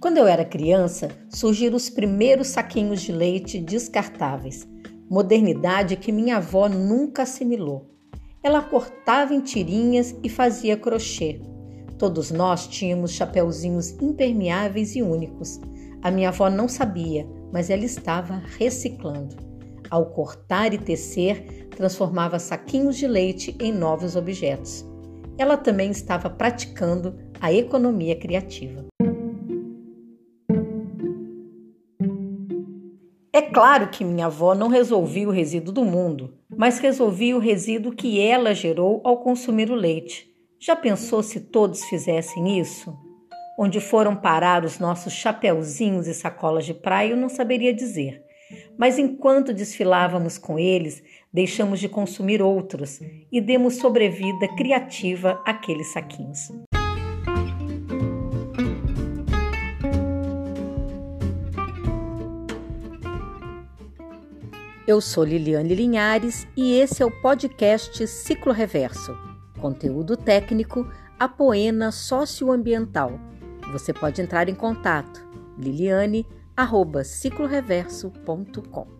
Quando eu era criança, surgiram os primeiros saquinhos de leite descartáveis, modernidade que minha avó nunca assimilou. Ela cortava em tirinhas e fazia crochê. Todos nós tínhamos chapeuzinhos impermeáveis e únicos. A minha avó não sabia, mas ela estava reciclando. Ao cortar e tecer, transformava saquinhos de leite em novos objetos. Ela também estava praticando a economia criativa. É claro que minha avó não resolvia o resíduo do mundo, mas resolvia o resíduo que ela gerou ao consumir o leite. Já pensou se todos fizessem isso? Onde foram parar os nossos chapeuzinhos e sacolas de praia, eu não saberia dizer. Mas enquanto desfilávamos com eles, deixamos de consumir outros e demos sobrevida criativa àqueles saquinhos. Eu sou Liliane Linhares e esse é o podcast Ciclo Reverso. Conteúdo técnico, apoena socioambiental. Você pode entrar em contato liliane.cicloreverso.com.